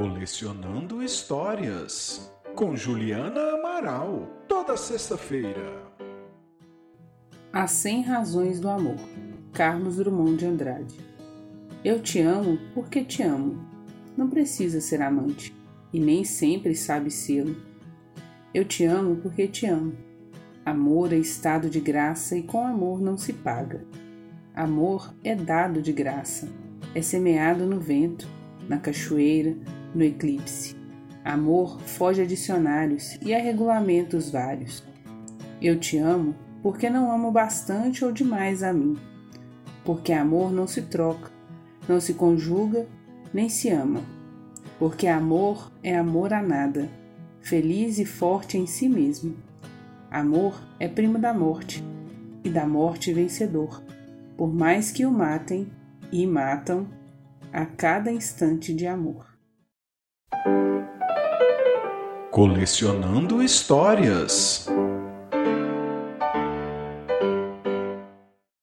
Colecionando Histórias, com Juliana Amaral, toda sexta-feira. As 100 Razões do Amor, Carlos Drummond de Andrade. Eu te amo porque te amo. Não precisa ser amante, e nem sempre sabe sê-lo. Eu te amo porque te amo. Amor é estado de graça e com amor não se paga. Amor é dado de graça, é semeado no vento, na cachoeira, no eclipse. Amor foge a dicionários e a regulamentos vários. Eu te amo porque não amo bastante ou demais a mim. Porque amor não se troca, não se conjuga, nem se ama. Porque amor é amor a nada, feliz e forte em si mesmo. Amor é primo da morte, e da morte vencedor, por mais que o matem e matam a cada instante de amor. Colecionando Histórias